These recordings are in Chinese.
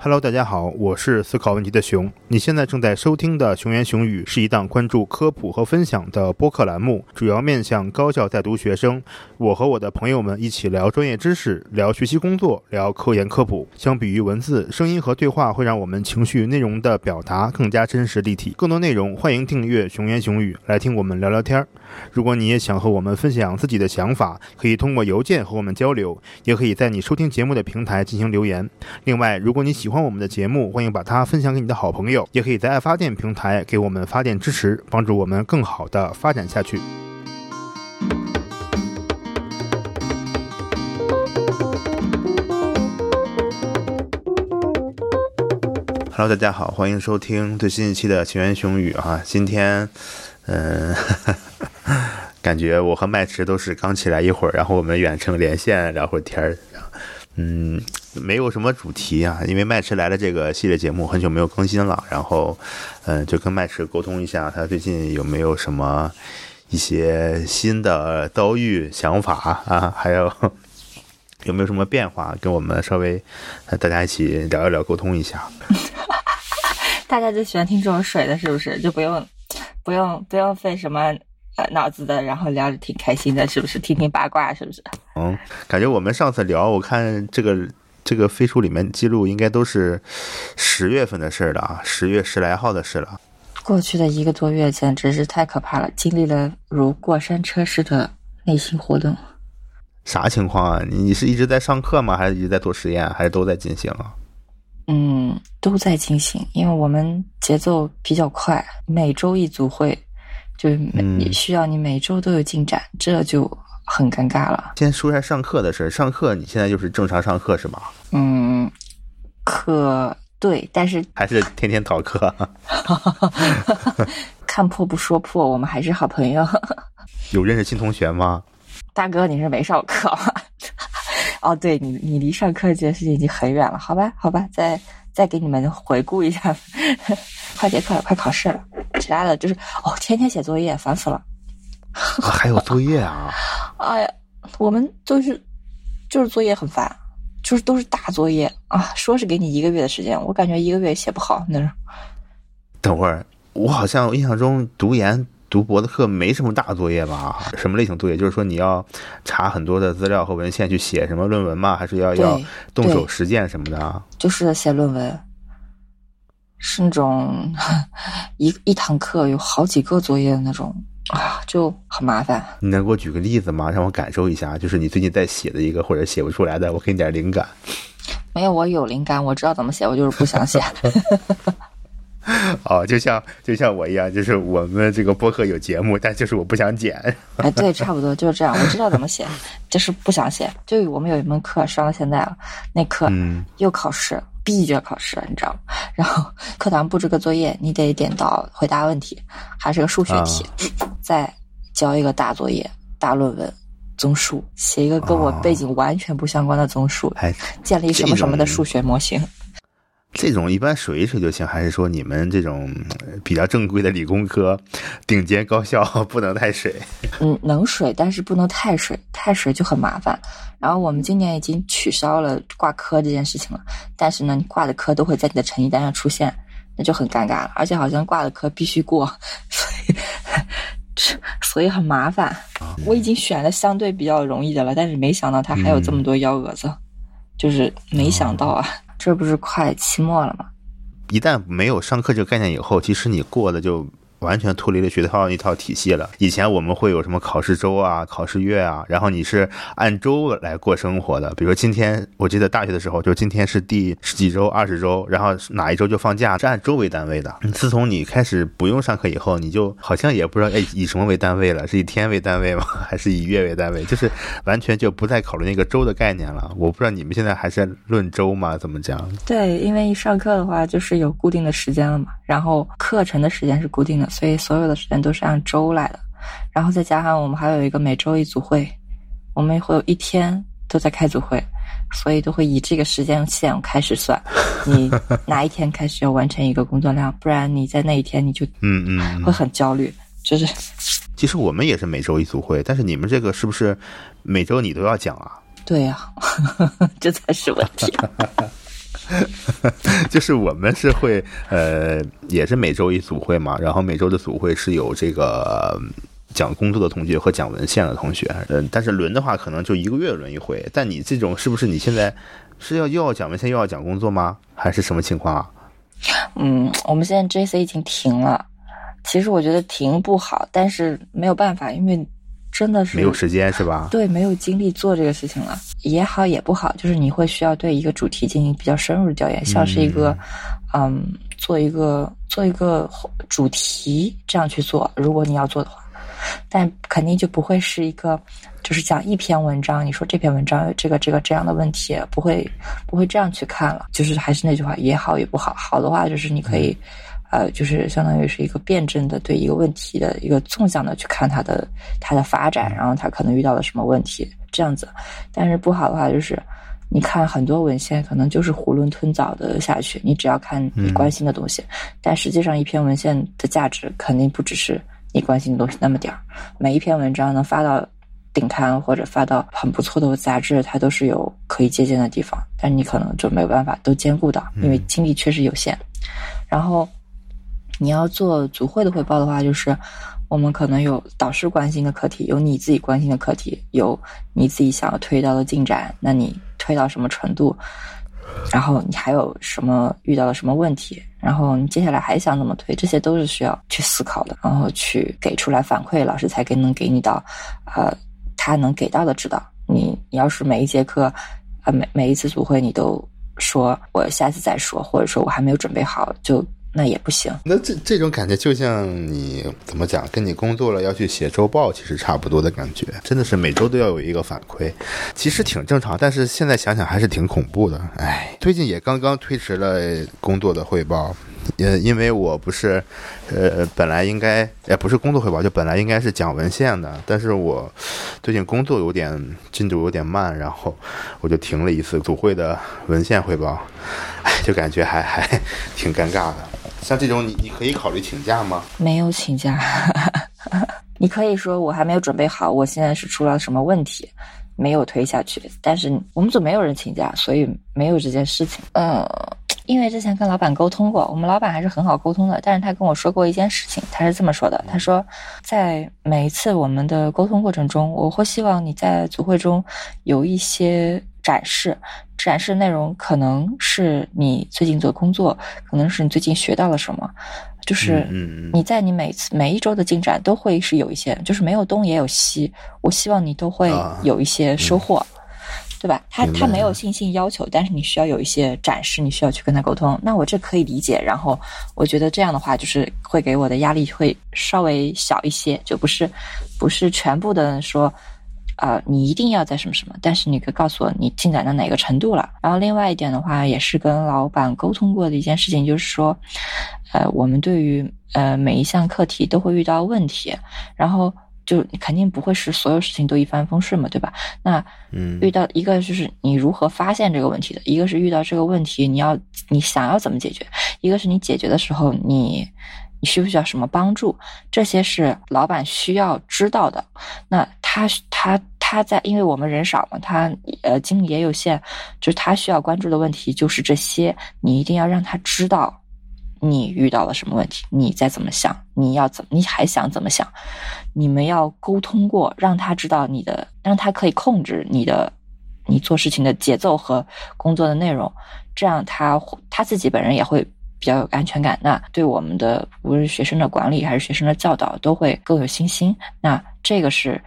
Hello，大家好，我是思考问题的熊。你现在正在收听的《熊言熊语》是一档关注科普和分享的播客栏目，主要面向高校在读学生。我和我的朋友们一起聊专业知识，聊学习工作，聊科研科普。相比于文字，声音和对话会让我们情绪内容的表达更加真实立体。更多内容，欢迎订阅《熊言熊语》，来听我们聊聊天儿。如果你也想和我们分享自己的想法，可以通过邮件和我们交流，也可以在你收听节目的平台进行留言。另外，如果你喜喜欢我们的节目，欢迎把它分享给你的好朋友，也可以在爱发电平台给我们发电支持，帮助我们更好的发展下去。Hello，大家好，欢迎收听最新一期的《情缘雄语》啊！今天，嗯、感觉我和麦池都是刚起来一会儿，然后我们远程连线聊会儿天儿，嗯，没有什么主题啊，因为麦池来了这个系列节目很久没有更新了，然后，嗯，就跟麦池沟通一下，他最近有没有什么一些新的遭遇、想法啊，还有 有没有什么变化，跟我们稍微呃大家一起聊一聊，沟通一下。大家就喜欢听这种水的，是不是？就不用不用不用费什么呃脑子的，然后聊着挺开心的，是不是？听听八卦，是不是？嗯，感觉我们上次聊，我看这个这个飞书里面记录应该都是十月份的事儿了啊，十月十来号的事了。过去的一个多月简直是太可怕了，经历了如过山车似的内心活动。啥情况啊？你你是一直在上课吗？还是一直在做实验？还是都在进行啊？嗯，都在进行，因为我们节奏比较快，每周一组会，就是每、嗯需要你每周都有进展，这就很尴尬了。先说一下上课的事儿。上课你现在就是正常上课是吗？嗯，可对，但是还是天天逃课？看破不说破，我们还是好朋友。有认识新同学吗？大哥，你是没上课吗？哦，对你，你离上课这件事情已经很远了，好吧，好吧，再再给你们回顾一下，快结课了，快考试了，其他的就是哦，天天写作业，烦死了。啊还有作业啊？哎呀，我们都是就是作业很烦，就是都是大作业啊，说是给你一个月的时间，我感觉一个月也写不好那种。等会儿，我好像印象中读研读博的课没什么大作业吧？什么类型作业？就是说你要查很多的资料和文献去写什么论文吗？还是要要动手实践什么的啊？就是写论文，是那种 一一堂课有好几个作业的那种啊，就很麻烦。你能给我举个例子吗？让我感受一下，就是你最近在写的一个或者写不出来的，我给你点灵感。没有，我有灵感，我知道怎么写，我就是不想写。哦，就像就像我一样，就是我们这个播客有节目，但就是我不想剪。哎，对，差不多就是这样。我知道怎么写，就是不想写。就我们有一门课上到现在了，那课嗯又考试，必就要考试，你知道吗？然后课堂布置个作业，你得点到回答问题，还是个数学题，再交一个大作业、大论文。综述写一个跟我背景完全不相关的综述，哎，建立什么什么的数学模型。这种一般水一水就行，还是说你们这种呃比较正规的理工科、顶尖高校不能太水？嗯，能水，但是不能太水，太水就很麻烦。然后我们今年已经取消了挂科这件事情了，但是呢，你挂的科都会在你的成绩单上出现，那就很尴尬了。而且好像挂的科必须过，所以所以很麻烦。我已经选了相对比较容易的了，但是没想到他还有这么多幺蛾子，就是没想到啊，这不是快期末了吗？一旦没有上课这个概念以后，其实你过的就完全脱离了学校一套体系了。以前我们会有什么考试周啊、考试月啊，然后你是按周来过生活的。比如说今天，我记得大学的时候，就今天是第十几周、二十周，然后哪一周就放假，是按周为单位的。自从你开始不用上课以后，你就好像也不知道哎以什么为单位了，是以天为单位吗？还是以月为单位？就是完全就不再考虑那个周的概念了。我不知道你们现在还是论周吗？怎么讲？对，因为一上课的话就是有固定的时间了嘛，然后课程的时间是固定的，所以所有的时间都是按周来的。然后再加上我们还有一个每周一组会，我们会有一天都在开组会，所以都会以这个时间线开始算，你哪一天开始要完成一个工作量，不然你在那一天你就嗯嗯嗯会很焦虑。就是其实我们也是每周一组会，但是你们这个是不是每周你都要讲啊？对呀、这才是问题。就是我们是会呃，也是每周一组会嘛，然后每周的组会是有这个讲工作的同学和讲文献的同学，嗯，但是轮的话可能就一个月轮一回。但你这种是不是你现在是要又要讲文献又要讲工作吗？还是什么情况啊？嗯，我们现在 J C 已经停了。其实我觉得停不好，但是没有办法，因为真的是没有时间是吧？对，没有精力做这个事情了，也好也不好，就是你会需要对一个主题进行比较深入的调研，像是一个，嗯，做一个做一个主题这样去做。如果你要做的话，但肯定就不会是一个，就是讲一篇文章，你说这篇文章有这个这个这样的问题，不会不会这样去看了。就是还是那句话，也好也不好。好的话就是你可以。呃，就是相当于是一个辩证的对一个问题的一个纵向的去看它的它的发展，然后它可能遇到了什么问题这样子。但是不好的话就是，你看很多文献可能就是囫囵吞枣的下去，你只要看你关心的东西，但实际上一篇文献的价值肯定不只是你关心的东西那么点儿。每一篇文章能发到顶刊或者发到很不错的杂志，它都是有可以借鉴的地方，但你可能就没有办法都兼顾到，因为精力确实有限。然后。你要做组会的汇报的话，就是我们可能有导师关心的课题，有你自己关心的课题，有你自己想要推到的进展，那你推到什么程度？然后你还有什么遇到了什么问题？然后你接下来还想怎么推？这些都是需要去思考的，然后去给出来反馈，老师才给能给你到，呃，他能给到的指导。你你要是每一节课，啊每每一次组会你都说我下次再说，或者说我还没有准备好就。那也不行。那这这种感觉就像你怎么讲，跟你工作了要去写周报，其实差不多的感觉。真的是每周都要有一个反馈，其实挺正常。但是现在想想还是挺恐怖的。哎，最近也刚刚推迟了工作的汇报，呃，因为我不是，呃，本来应该也不是工作汇报，就本来应该是讲文献的，但是我最近工作有点进度有点慢，然后我就停了一次组会的文献汇报，哎，就感觉还还挺尴尬的。像这种，你你可以考虑请假吗？没有请假，你可以说我还没有准备好，我现在是出了什么问题，没有推下去。但是我们组没有人请假，所以没有这件事情。嗯，因为之前跟老板沟通过，我们老板还是很好沟通的。但是他跟我说过一件事情，他是这么说的：他说，在每一次我们的沟通过程中，我会希望你在组会中有一些。展示，展示内容可能是你最近做工作，可能是你最近学到了什么，就是你在你每次每一周的进展都会是有一些，就是没有东也有西。我希望你都会有一些收获，对吧？他他没有信心要求，但是你需要有一些展示，你需要去跟他沟通。那我这可以理解。然后我觉得这样的话，就是会给我的压力会稍微小一些，就不是不是全部的说。啊，你一定要在什么什么，但是你可以告诉我你进展到哪个程度了。然后另外一点的话，也是跟老板沟通过的一件事情，就是说，呃，我们对于呃每一项课题都会遇到问题，然后就肯定不会是所有事情都一帆风顺嘛，对吧？那嗯，遇到一个就是你如何发现这个问题的，一个是遇到这个问题你要你想要怎么解决，一个是你解决的时候你。你需不需要什么帮助？这些是老板需要知道的。那他他他在，因为我们人少嘛，他呃精力也有限，就是他需要关注的问题就是这些。你一定要让他知道你遇到了什么问题，你在怎么想，你要怎么，你还想怎么想？你们要沟通过，让他知道你的，让他可以控制你的，你做事情的节奏和工作的内容，这样他他自己本人也会。比较有安全感，那对我们的无论是学生的管理还是学生的教导都会更有信心。那这个是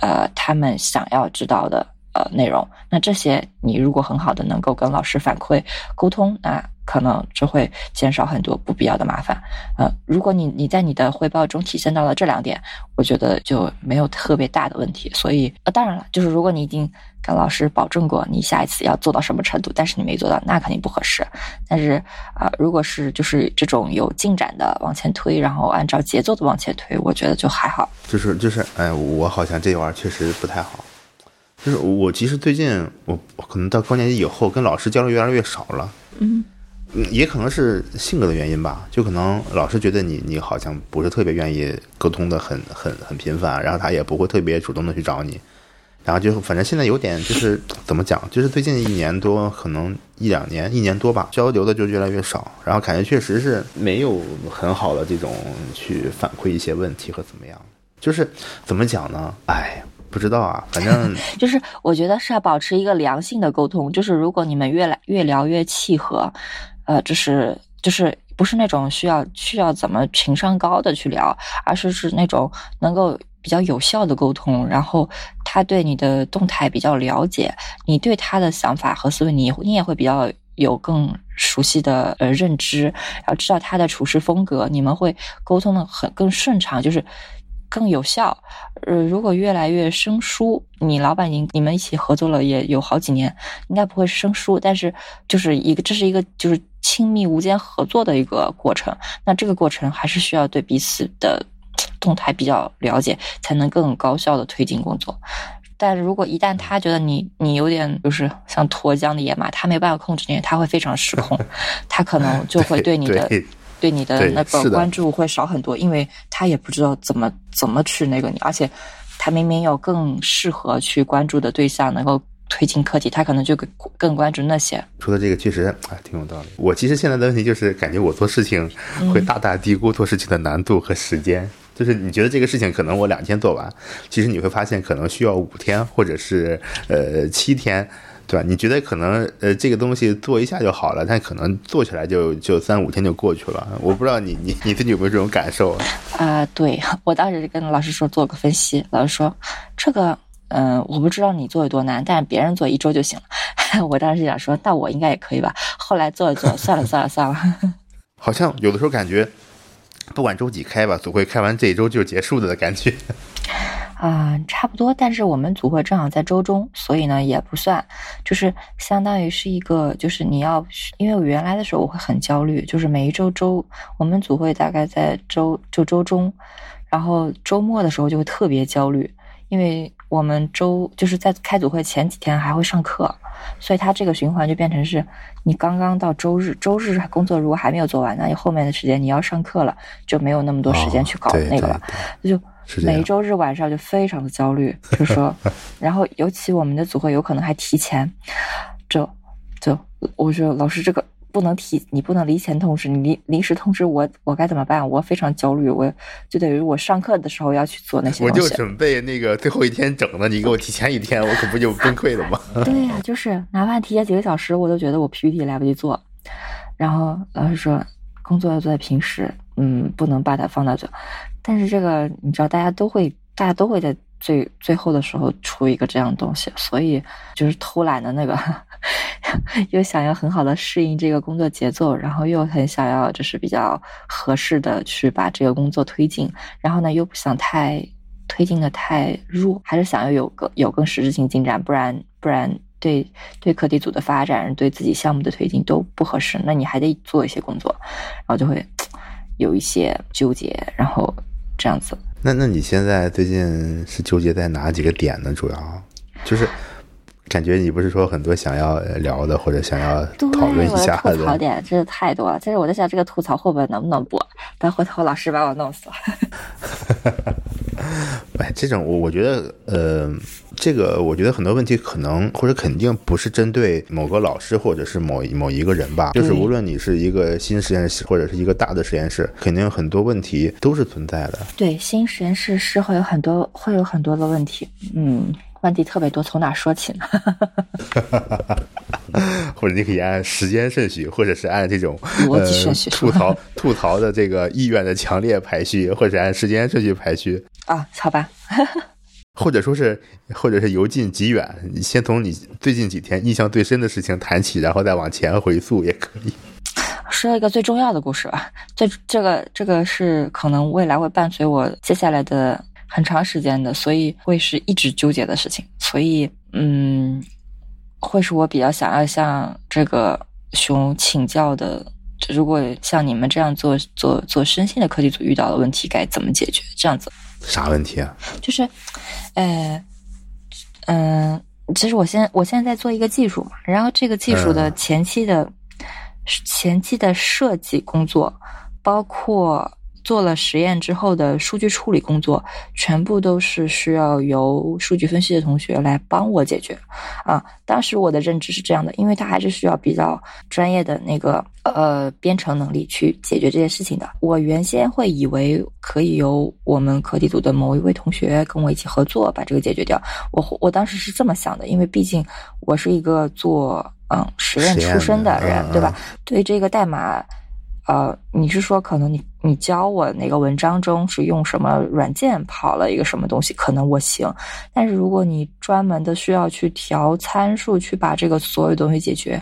呃他们想要知道的呃内容。那这些你如果很好的能够跟老师反馈沟通，那可能就会减少很多不必要的麻烦。呃，如果你你在你的汇报中体现到了这两点，我觉得就没有特别大的问题。所以呃，当然了，就是如果你已经。跟老师保证过，你下一次要做到什么程度，但是你没做到，那肯定不合适。但是啊，如果是就是这种有进展的往前推，然后按照节奏的往前推，我觉得就还好。就是就是，哎，我好像这玩意儿确实不太好。就是我其实最近我可能到高年级以后，跟老师交流越来越少了。嗯，也可能是性格的原因吧。就可能老师觉得你你好像不是特别愿意沟通的很很很频繁，然后他也不会特别主动的去找你。然后就反正现在有点就是怎么讲，就是最近一年多，可能一两年、一年多吧，交流的就越来越少，然后感觉确实是没有很好的这种去反馈一些问题和怎么样，就是怎么讲呢？哎，不知道啊，反正 就是我觉得是要保持一个良性的沟通，就是如果你们越来越聊越契合，呃，就是就是不是那种需要需要怎么情商高的去聊，而是是那种能够。比较有效的沟通，然后他对你的动态比较了解，你对他的想法和思维，你你也会比较有更熟悉的呃认知，要知道他的处事风格，你们会沟通的很更顺畅，就是更有效。呃，如果越来越生疏，你老板已经你们一起合作了也有好几年，应该不会生疏，但是就是一个这是一个就是亲密无间合作的一个过程，那这个过程还是需要对彼此的。动态比较了解，才能更高效的推进工作。但是如果一旦他觉得你你有点就是像脱缰的野马，他没办法控制你，他会非常失控，他可能就会对你的对你的那个关注会少很多，因为他也不知道怎么怎么去那个你，而且他明明有更适合去关注的对象能够。推进课题，他可能就更更关注那些。说的这个确实啊，挺有道理。我其实现在的问题就是，感觉我做事情会大大低估做事情的难度和时间。就是你觉得这个事情可能我两天做完，其实你会发现可能需要五天或者是呃七天，对吧？你觉得可能呃这个东西做一下就好了，但可能做起来就就三五天就过去了。我不知道你你你自己有没有这种感受啊？对 我当时跟老师说做个分析，老师说这个。嗯，我不知道你做有多难，但是别人做一周就行了。我当时想说，那我应该也可以吧。后来做一做，算了算了算了。好像有的时候感觉，不管周几开吧，组会开完这一周就结束了的感觉。啊，差不多。但是我们组会正好在周中，所以呢也不算，就是相当于是一个，就是你要，因为我原来的时候我会很焦虑，就是每一周周我们组会大概在周就周中，然后周末的时候就会特别焦虑，因为。我们周就是在开组会前几天还会上课，所以它这个循环就变成是，你刚刚到周日，周日工作如果还没有做完，那你后面的时间你要上课了，就没有那么多时间去搞那个了，就每周日晚上就非常的焦虑，就说，然后尤其我们的组会有可能还提前，就就我说老师这个。不能提，你不能离前通知，你临临时通知我，我该怎么办？我非常焦虑，我就等于我上课的时候要去做那些东西。我就准备那个最后一天整的，你给我提前一天，我可不就崩溃了吗？对呀，就是哪怕提前几个小时，我都觉得我 PPT 来不及做。然后老师说，工作要做在平时，嗯，不能把它放到这。但是这个你知道，大家都会，大家都会在最最后的时候出一个这样的东西，所以就是偷懒的那个。又想要很好的适应这个工作节奏，然后又很想要就是比较合适的去把这个工作推进，然后呢又不想太推进的太弱，还是想要有个有更实质性进展，不然不然对对课题组的发展，对自己项目的推进都不合适。那你还得做一些工作，然后就会有一些纠结，然后这样子。那那你现在最近是纠结在哪几个点呢？主要就是。感觉你不是说很多想要聊的或者想要讨论一下的吐槽点，真的太多了。其实我在想，这个吐槽会不会能不能播？但回头老师把我弄死了。哎，这种我我觉得，呃，这个我觉得很多问题可能或者肯定不是针对某个老师或者是某某一个人吧。就是无论你是一个新实验室或者是一个大的实验室，肯定很多问题都是存在的。对，新实验室是会有很多会有很多的问题。嗯。问题特别多，从哪说起呢？或者你可以按时间顺序，或者是按这种逻辑顺序吐槽吐槽的这个意愿的强烈排序，或者按时间顺序排序啊？好吧，或者说是，或者是由近及远，你先从你最近几天印象最深的事情谈起，然后再往前回溯也可以。说一个最重要的故事吧，最这个这个是可能未来会伴随我接下来的。很长时间的，所以会是一直纠结的事情，所以嗯，会是我比较想要向这个熊请教的。如果像你们这样做做做深信的科技组遇到的问题，该怎么解决？这样子啥问题啊？就是，呃，嗯，其实我现我现在在做一个技术嘛，然后这个技术的前期的前期的设计工作，包括。做了实验之后的数据处理工作，全部都是需要由数据分析的同学来帮我解决。啊，当时我的认知是这样的，因为他还是需要比较专业的那个呃编程能力去解决这件事情的。我原先会以为可以由我们课题组的某一位同学跟我一起合作把这个解决掉。我我当时是这么想的，因为毕竟我是一个做嗯实验出身的人，对吧？对这个代码。呃，你是说可能你你教我哪个文章中是用什么软件跑了一个什么东西，可能我行，但是如果你专门的需要去调参数去把这个所有东西解决，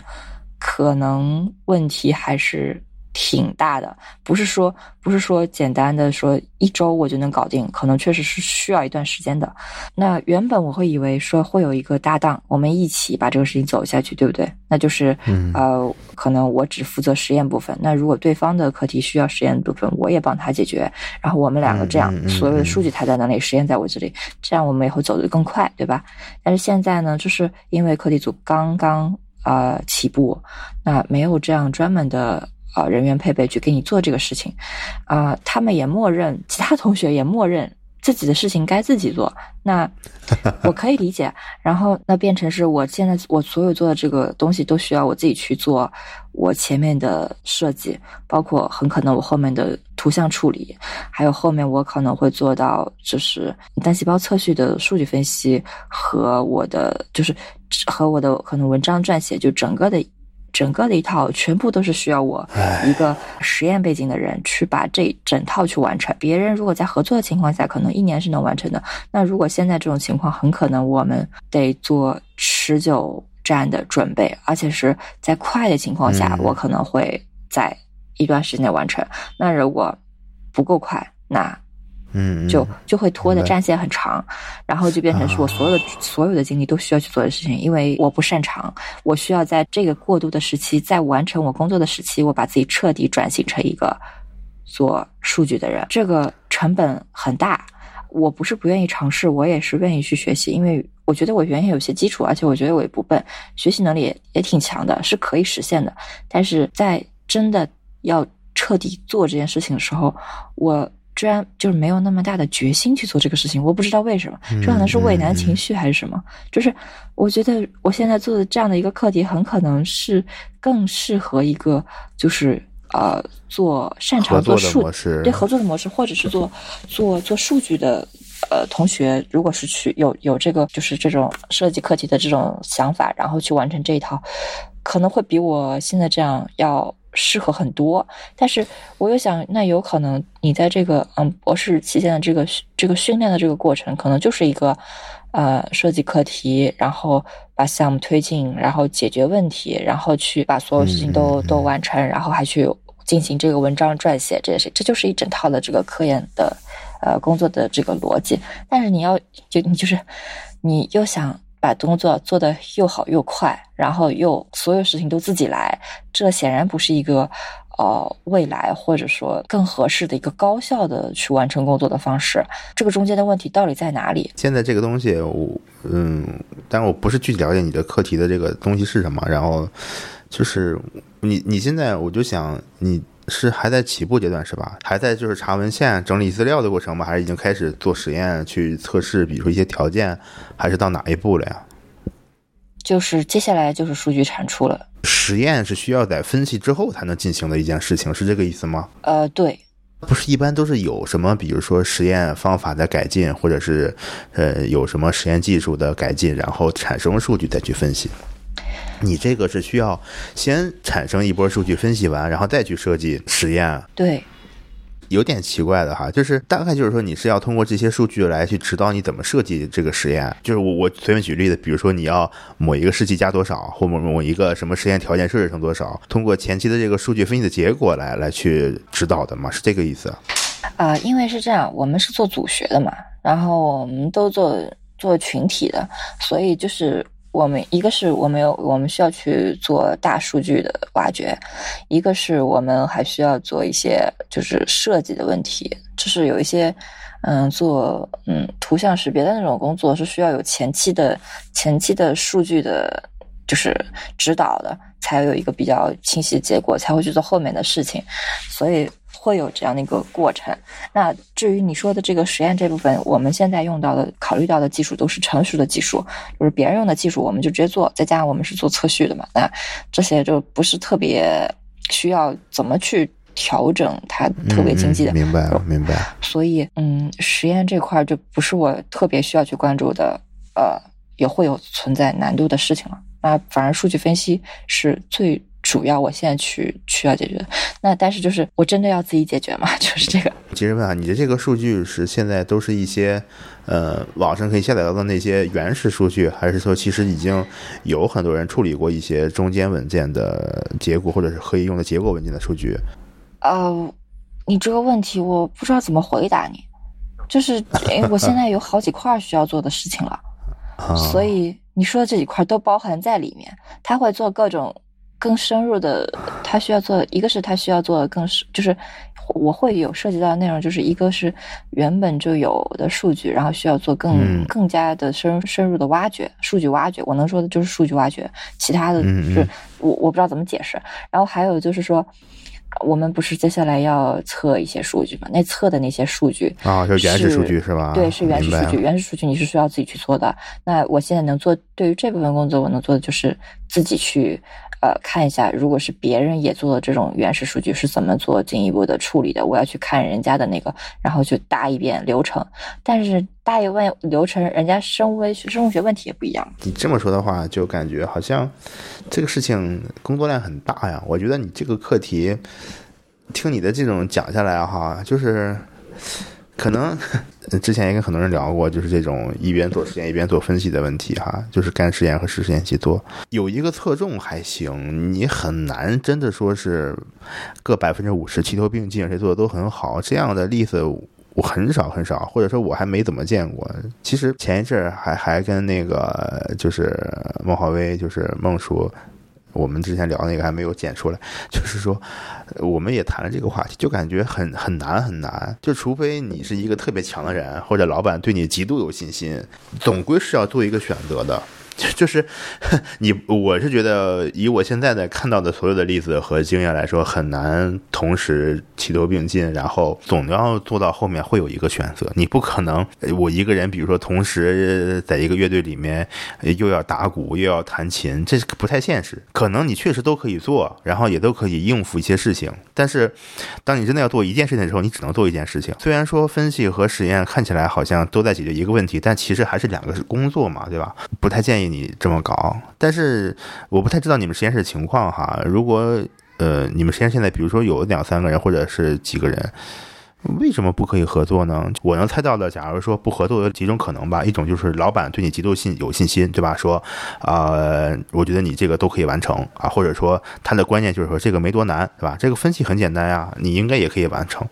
可能问题还是。挺大的，不是说不是说简单的说一周我就能搞定，可能确实是需要一段时间的。那原本我会以为说会有一个搭档，我们一起把这个事情走下去，对不对？那就是呃，可能我只负责实验部分。那如果对方的课题需要实验部分，我也帮他解决。然后我们两个这样，所有的数据他在那里，实验在我这里，这样我们以后走得更快，对吧？但是现在呢，就是因为课题组刚刚呃起步，那没有这样专门的。啊，人员配备去给你做这个事情，啊，他们也默认，其他同学也默认自己的事情该自己做。那我可以理解，然后那变成是我现在我所有做的这个东西都需要我自己去做，我前面的设计，包括很可能我后面的图像处理，还有后面我可能会做到就是单细胞测序的数据分析和我的就是和我的可能文章撰写，就整个的。整个的一套全部都是需要我一个实验背景的人去把这整套去完成。别人如果在合作的情况下，可能一年是能完成的。那如果现在这种情况，很可能我们得做持久战的准备，而且是在快的情况下，我可能会在一段时间内完成。那如果不够快，那。嗯，就就会拖的战线很长，然后就变成是我所有的所有的精力都需要去做的事情，因为我不擅长，我需要在这个过渡的时期，在完成我工作的时期，我把自己彻底转型成一个做数据的人，这个成本很大。我不是不愿意尝试，我也是愿意去学习，因为我觉得我原先有些基础，而且我觉得我也不笨，学习能力也也挺强的，是可以实现的。但是在真的要彻底做这件事情的时候，我。居然就是没有那么大的决心去做这个事情，我不知道为什么，这可能是畏难情绪还是什么？就是我觉得我现在做的这样的一个课题，很可能是更适合一个就是呃做擅长做数对合作的模式，或者是做做做数据的呃同学，如果是去有有这个就是这种设计课题的这种想法，然后去完成这一套，可能会比我现在这样要。适合很多，但是我又想，那有可能你在这个嗯博士期间的这个这个训练的这个过程，可能就是一个呃设计课题，然后把项目推进，然后解决问题，然后去把所有事情都都完成，然后还去进行这个文章撰写，这也是这就是一整套的这个科研的呃工作的这个逻辑。但是你要就你就是你又想。把工作做得又好又快，然后又所有事情都自己来，这显然不是一个呃未来或者说更合适的一个高效的去完成工作的方式。这个中间的问题到底在哪里？现在这个东西，我嗯，但我不是具体了解你的课题的这个东西是什么。然后就是你你现在，我就想你。是还在起步阶段是吧？还在就是查文献、整理资料的过程吗？还是已经开始做实验去测试，比如说一些条件，还是到哪一步了呀？就是接下来就是数据产出了。实验是需要在分析之后才能进行的一件事情，是这个意思吗？呃，对。不是一般都是有什么，比如说实验方法的改进，或者是呃有什么实验技术的改进，然后产生数据再去分析。你这个是需要先产生一波数据分析完，然后再去设计实验。对，有点奇怪的哈，就是大概就是说你是要通过这些数据来去指导你怎么设计这个实验。就是我我随便举例子，比如说你要某一个试剂加多少，或某某一个什么实验条件设置成多少，通过前期的这个数据分析的结果来来去指导的嘛，是这个意思？啊，因为是这样，我们是做组学的嘛，然后我们都做做群体的，所以就是。我们一个是我们有我们需要去做大数据的挖掘，一个是我们还需要做一些就是设计的问题，就是有一些嗯做嗯图像识别的那种工作是需要有前期的前期的数据的，就是指导的，才有一个比较清晰的结果，才会去做后面的事情，所以。会有这样的一个过程。那至于你说的这个实验这部分，我们现在用到的、考虑到的技术都是成熟的技术，就是别人用的技术，我们就直接做。再加上我们是做测序的嘛，那这些就不是特别需要怎么去调整它特别经济的。明白了，明白。所以，嗯，实验这块就不是我特别需要去关注的，呃，也会有存在难度的事情了。那反而数据分析是最。主要我现在去需要解决，那但是就是我真的要自己解决吗？就是这个。其实问啊，你的这个数据是现在都是一些呃网上可以下载到的那些原始数据，还是说其实已经有很多人处理过一些中间文件的结果，或者是可以用的结果文件的数据？呃，你这个问题我不知道怎么回答你，就是因为我现在有好几块需要做的事情了，所以你说的这几块都包含在里面，他会做各种。更深入的，他需要做一个是他需要做更深，就是我会有涉及到的内容，就是一个是原本就有的数据，然后需要做更更加的深深入的挖掘，数据挖掘。我能说的就是数据挖掘，其他的是我我不知道怎么解释。然后还有就是说。我们不是接下来要测一些数据吗？那测的那些数据啊，就原始数据是吧？对，是原始数据。原始数据你是需要自己去做的。那我现在能做，对于这部分工作，我能做的就是自己去呃看一下，如果是别人也做这种原始数据是怎么做进一步的处理的，我要去看人家的那个，然后去搭一遍流程。但是搭一遍流程，人家生物微生物学问题也不一样。你这么说的话，就感觉好像这个事情工作量很大呀。我觉得你这个课题。听你的这种讲下来哈，就是可能 之前也跟很多人聊过，就是这种一边做实验一边做分析的问题哈，就是干实验和实实验一起做，有一个侧重还行，你很难真的说是各百分之五十齐头并进，谁做的都很好，这样的例子我很少很少，或者说我还没怎么见过。其实前一阵儿还还跟那个就是孟浩威，就是孟叔。我们之前聊那个还没有剪出来，就是说，我们也谈了这个话题，就感觉很很难很难，就除非你是一个特别强的人，或者老板对你极度有信心，总归是要做一个选择的。就是你，我是觉得以我现在的看到的所有的例子和经验来说，很难同时齐头并进，然后总要做到后面会有一个选择。你不可能我一个人，比如说同时在一个乐队里面又要打鼓又要弹琴，这不太现实。可能你确实都可以做，然后也都可以应付一些事情，但是当你真的要做一件事情的时候，你只能做一件事情。虽然说分析和实验看起来好像都在解决一个问题，但其实还是两个工作嘛，对吧？不太建议。你这么搞，但是我不太知道你们实验室情况哈。如果呃，你们实验室现在比如说有两三个人或者是几个人，为什么不可以合作呢？我能猜到的，假如说不合作有几种可能吧。一种就是老板对你极度信有信心，对吧？说啊，我觉得你这个都可以完成啊，或者说他的观念就是说这个没多难，对吧？这个分析很简单呀，你应该也可以完成。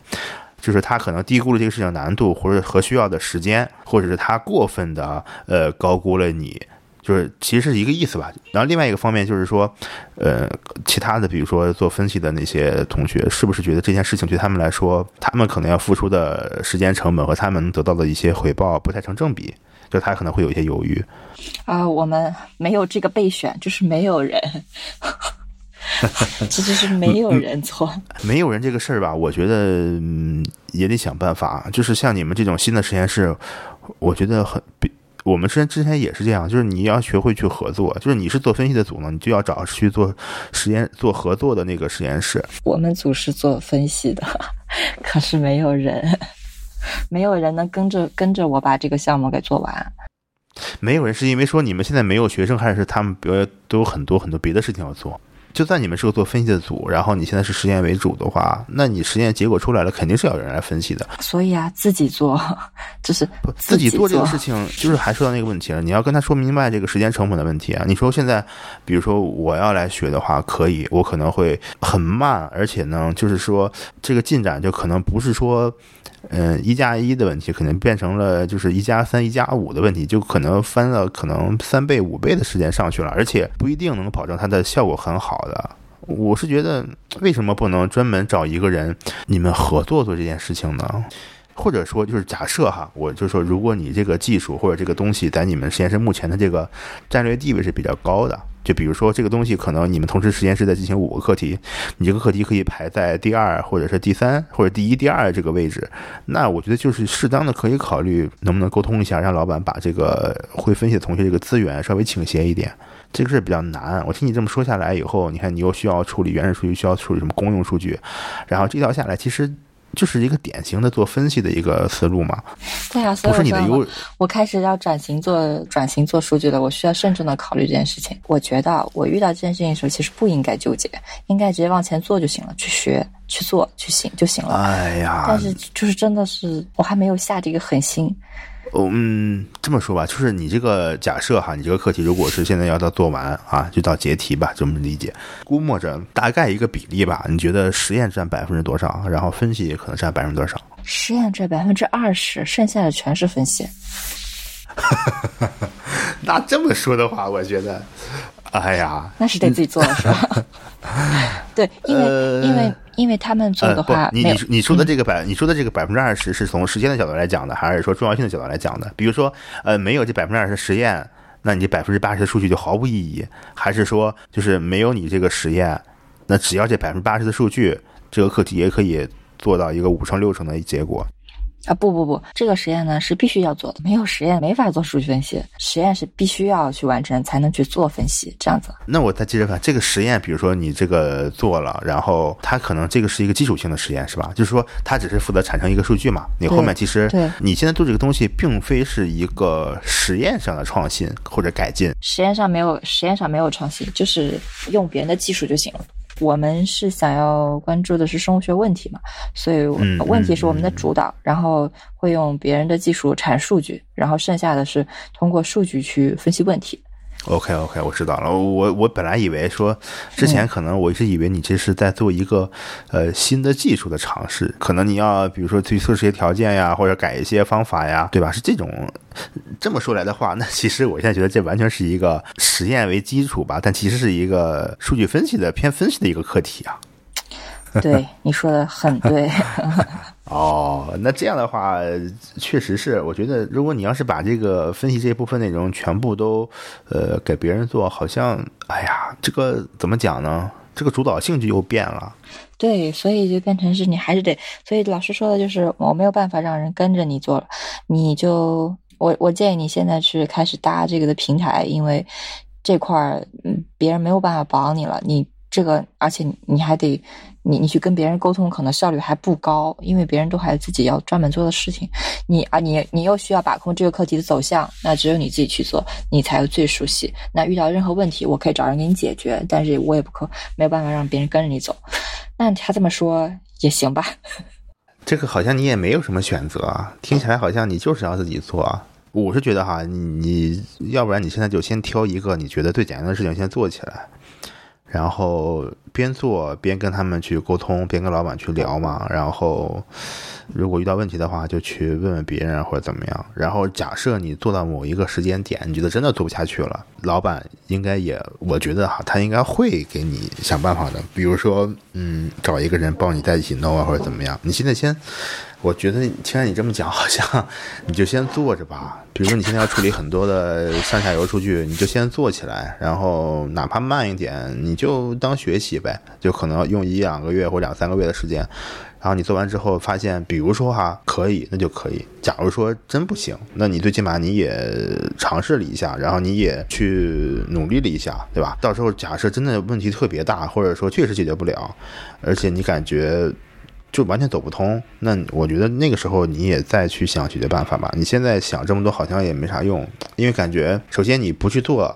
就是他可能低估了这个事情难度，或者和需要的时间，或者是他过分的呃高估了你。就是其实是一个意思吧，然后另外一个方面就是说，呃，其他的比如说做分析的那些同学，是不是觉得这件事情对他们来说，他们可能要付出的时间成本和他们得到的一些回报不太成正比，就他可能会有一些犹豫。啊，我们没有这个备选，就是没有人，其实是没有人做，没有人这个事儿吧，我觉得嗯也得想办法，就是像你们这种新的实验室，我觉得很比。我们之前之前也是这样，就是你要学会去合作，就是你是做分析的组呢，你就要找去做实验、做合作的那个实验室。我们组是做分析的，可是没有人，没有人能跟着跟着我把这个项目给做完。没有人是因为说你们现在没有学生，还是他们比如都有很多很多别的事情要做？就算你们是个做分析的组，然后你现在是实验为主的话，那你实验结果出来了，肯定是要有人来分析的。所以啊，自己做 就是自己做这个事情，就是还说到那个问题了。你要跟他说明白这个时间成本的问题啊。你说现在，比如说我要来学的话，可以，我可能会很慢，而且呢，就是说这个进展就可能不是说。嗯，一加一的问题可能变成了就是一加三、一加五的问题，就可能翻了可能三倍、五倍的时间上去了，而且不一定能保证它的效果很好好的。我是觉得，为什么不能专门找一个人，你们合作做这件事情呢？或者说，就是假设哈，我就说，如果你这个技术或者这个东西在你们实验室目前的这个战略地位是比较高的，就比如说这个东西，可能你们同时实验室在进行五个课题，你这个课题可以排在第二，或者是第三，或者第一、第二这个位置。那我觉得就是适当的可以考虑能不能沟通一下，让老板把这个会分析的同学这个资源稍微倾斜一点。这个事比较难。我听你这么说下来以后，你看你又需要处理原始数据，需要处理什么公用数据，然后这条下来其实。就是一个典型的做分析的一个思路嘛。对啊，不是你的优。我开始要转型做转型做数据了，我需要慎重的考虑这件事情。我觉得我遇到这件事情的时候，其实不应该纠结，应该直接往前做就行了，去学、去做、去行就行了。哎呀，但是就是真的是，我还没有下这个狠心。嗯，这么说吧，就是你这个假设哈，你这个课题如果是现在要到做完啊，就到结题吧，这么理解，估摸着大概一个比例吧。你觉得实验占百分之多少？然后分析可能占百分之多少？实验占百分之二十，剩下的全是分析。那这么说的话，我觉得，哎呀，那是得自己做了是吧？对，因为因为。因为他们做的话，你你你说的这个百，你说的这个百分之二十是从时间的角度来讲的，还是说重要性的角度来讲的？比如说，呃，没有这百分之二十实验，那你这百分之八十的数据就毫无意义；还是说，就是没有你这个实验，那只要这百分之八十的数据，这个课题也可以做到一个五成六成的结果？啊不不不，这个实验呢是必须要做的，没有实验没法做数据分析，实验是必须要去完成才能去做分析，这样子。那我再接着看这个实验，比如说你这个做了，然后它可能这个是一个基础性的实验，是吧？就是说它只是负责产生一个数据嘛，你后面其实你现在做这个东西，并非是一个实验上的创新或者改进，实验上没有实验上没有创新，就是用别人的技术就行了。我们是想要关注的是生物学问题嘛，所以问题是我们的主导，然后会用别人的技术产数据，然后剩下的是通过数据去分析问题。OK OK，我知道了。我我本来以为说，之前可能我一直以为你这是在做一个呃新的技术的尝试，可能你要比如说去测试一些条件呀，或者改一些方法呀，对吧？是这种。这么说来的话，那其实我现在觉得这完全是一个实验为基础吧，但其实是一个数据分析的偏分析的一个课题啊。对，你说的很对。哦，那这样的话，确实是，我觉得如果你要是把这个分析这部分内容全部都呃给别人做，好像，哎呀，这个怎么讲呢？这个主导性就又变了。对，所以就变成是你还是得，所以老师说的就是我没有办法让人跟着你做了，你就我我建议你现在去开始搭这个的平台，因为这块儿嗯别人没有办法绑你了，你。这个，而且你还得，你你去跟别人沟通，可能效率还不高，因为别人都还有自己要专门做的事情。你啊，你你又需要把控这个课题的走向，那只有你自己去做，你才最熟悉。那遇到任何问题，我可以找人给你解决，但是我也不可没有办法让别人跟着你走。那他这么说也行吧？这个好像你也没有什么选择啊，听起来好像你就是要自己做啊。我是觉得哈，你要不然你现在就先挑一个你觉得最简单的事情先做起来。然后边做边跟他们去沟通，边跟老板去聊嘛。然后如果遇到问题的话，就去问问别人或者怎么样。然后假设你做到某一个时间点，你觉得真的做不下去了，老板应该也，我觉得哈，他应该会给你想办法的。比如说，嗯，找一个人帮你在一起弄啊，或者怎么样。你现在先。我觉得既然你这么讲，好像你就先做着吧。比如说你现在要处理很多的上下游数据，你就先做起来，然后哪怕慢一点，你就当学习呗。就可能用一两个月或两三个月的时间，然后你做完之后发现，比如说哈可以，那就可以。假如说真不行，那你最起码你也尝试了一下，然后你也去努力了一下，对吧？到时候假设真的问题特别大，或者说确实解决不了，而且你感觉。就完全走不通，那我觉得那个时候你也再去想解决办法吧。你现在想这么多好像也没啥用，因为感觉首先你不去做，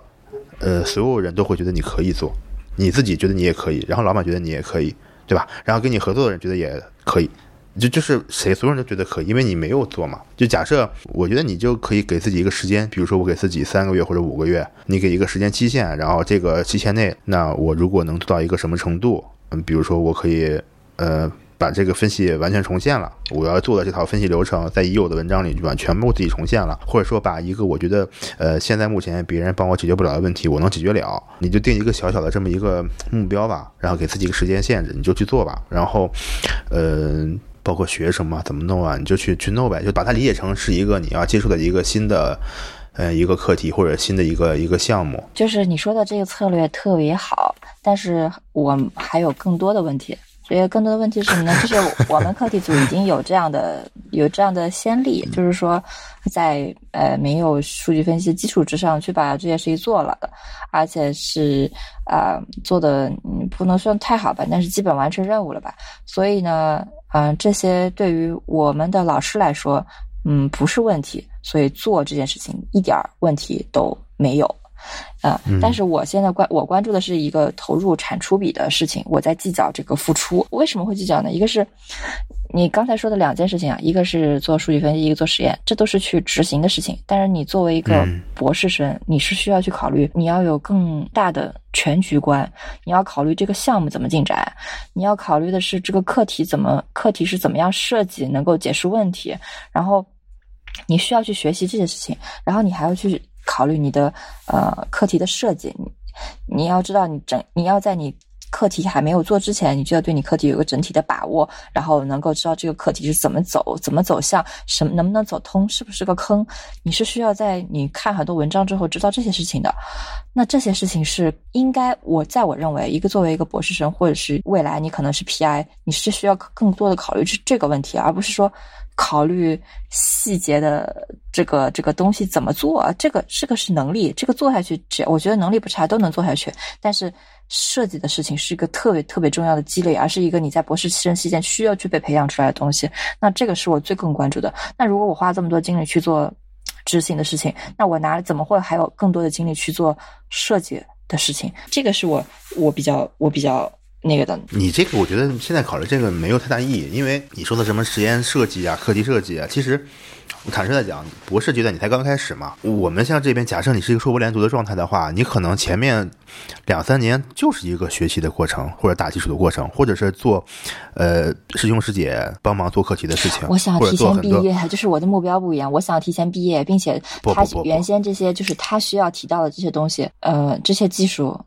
呃，所有人都会觉得你可以做，你自己觉得你也可以，然后老板觉得你也可以，对吧？然后跟你合作的人觉得也可以，就就是谁所有人都觉得可以，因为你没有做嘛。就假设我觉得你就可以给自己一个时间，比如说我给自己三个月或者五个月，你给一个时间期限，然后这个期限内，那我如果能做到一个什么程度，嗯，比如说我可以，呃。把这个分析完全重现了，我要做的这套分析流程，在已有的文章里就完全部自己重现了，或者说把一个我觉得呃现在目前别人帮我解决不了的问题，我能解决了，你就定一个小小的这么一个目标吧，然后给自己一个时间限制，你就去做吧，然后呃包括学什么怎么弄啊，你就去去弄呗，就把它理解成是一个你要接触的一个新的呃一个课题或者新的一个一个项目。就是你说的这个策略特别好，但是我还有更多的问题。所以更多的问题是什么呢？就是我们课题组已经有这样的有这样的先例，就是说，在呃没有数据分析基础之上去把这件事情做了的，而且是啊做的嗯不能算太好吧，但是基本完成任务了吧。所以呢，嗯，这些对于我们的老师来说，嗯不是问题，所以做这件事情一点问题都没有。呃，但是我现在关我关注的是一个投入产出比的事情，我在计较这个付出。为什么会计较呢？一个是你刚才说的两件事情啊，一个是做数据分析，一个做实验，这都是去执行的事情。但是你作为一个博士生，你是需要去考虑，你要有更大的全局观，你要考虑这个项目怎么进展，你要考虑的是这个课题怎么课题是怎么样设计能够解释问题，然后你需要去学习这些事情，然后你还要去。考虑你的呃课题的设计，你你要知道你整你要在你课题还没有做之前，你就要对你课题有个整体的把握，然后能够知道这个课题是怎么走，怎么走向，什么能不能走通，是不是个坑，你是需要在你看很多文章之后知道这些事情的。那这些事情是应该我在我认为，一个作为一个博士生，或者是未来你可能是 PI，你是需要更多的考虑这这个问题，而不是说。考虑细节的这个这个东西怎么做？这个这个是能力，这个做下去，只我觉得能力不差都能做下去。但是设计的事情是一个特别特别重要的积累，而是一个你在博士生期间需要去被培养出来的东西。那这个是我最更关注的。那如果我花这么多精力去做执行的事情，那我哪怎么会还有更多的精力去做设计的事情？这个是我我比较我比较。那个的，你这个我觉得现在考虑这个没有太大意义，因为你说的什么实验设计啊、课题设计啊，其实坦率的讲，博士阶段你才刚开始嘛。我们像这边，假设你是一个硕博连读的状态的话，你可能前面两三年就是一个学习的过程，或者打基础的过程，或者是做呃师兄师姐帮忙做课题的事情。我想提前毕业，就是我的目标不一样，我想提前毕业，并且他原先这些就是他需要提到的这些东西，呃，这些技术。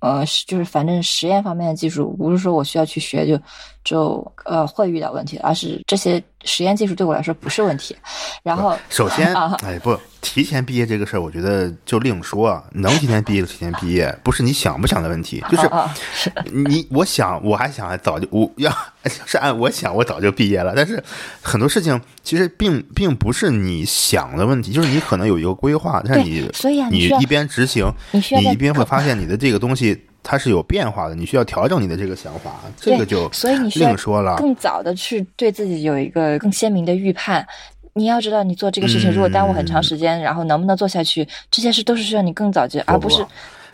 呃，是就是反正实验方面的技术，不是说我需要去学就就呃会遇到问题，而是这些实验技术对我来说不是问题。然后首先，哎不。提前毕业这个事儿，我觉得就另说。能提前毕业就提前毕业，不是你想不想的问题。就是你，我想，我还想早就我要 是按我想，我早就毕业了。但是很多事情其实并并不是你想的问题，就是你可能有一个规划，但是你所以你一边执行，你一边会发现你的这个东西它是有变化的，你需要调整你的这个想法。这个就所以你另说了，更早的去对自己有一个更鲜明的预判。你要知道，你做这个事情如果耽误很长时间，然后能不能做下去，这些事都是需要你更早就，而不是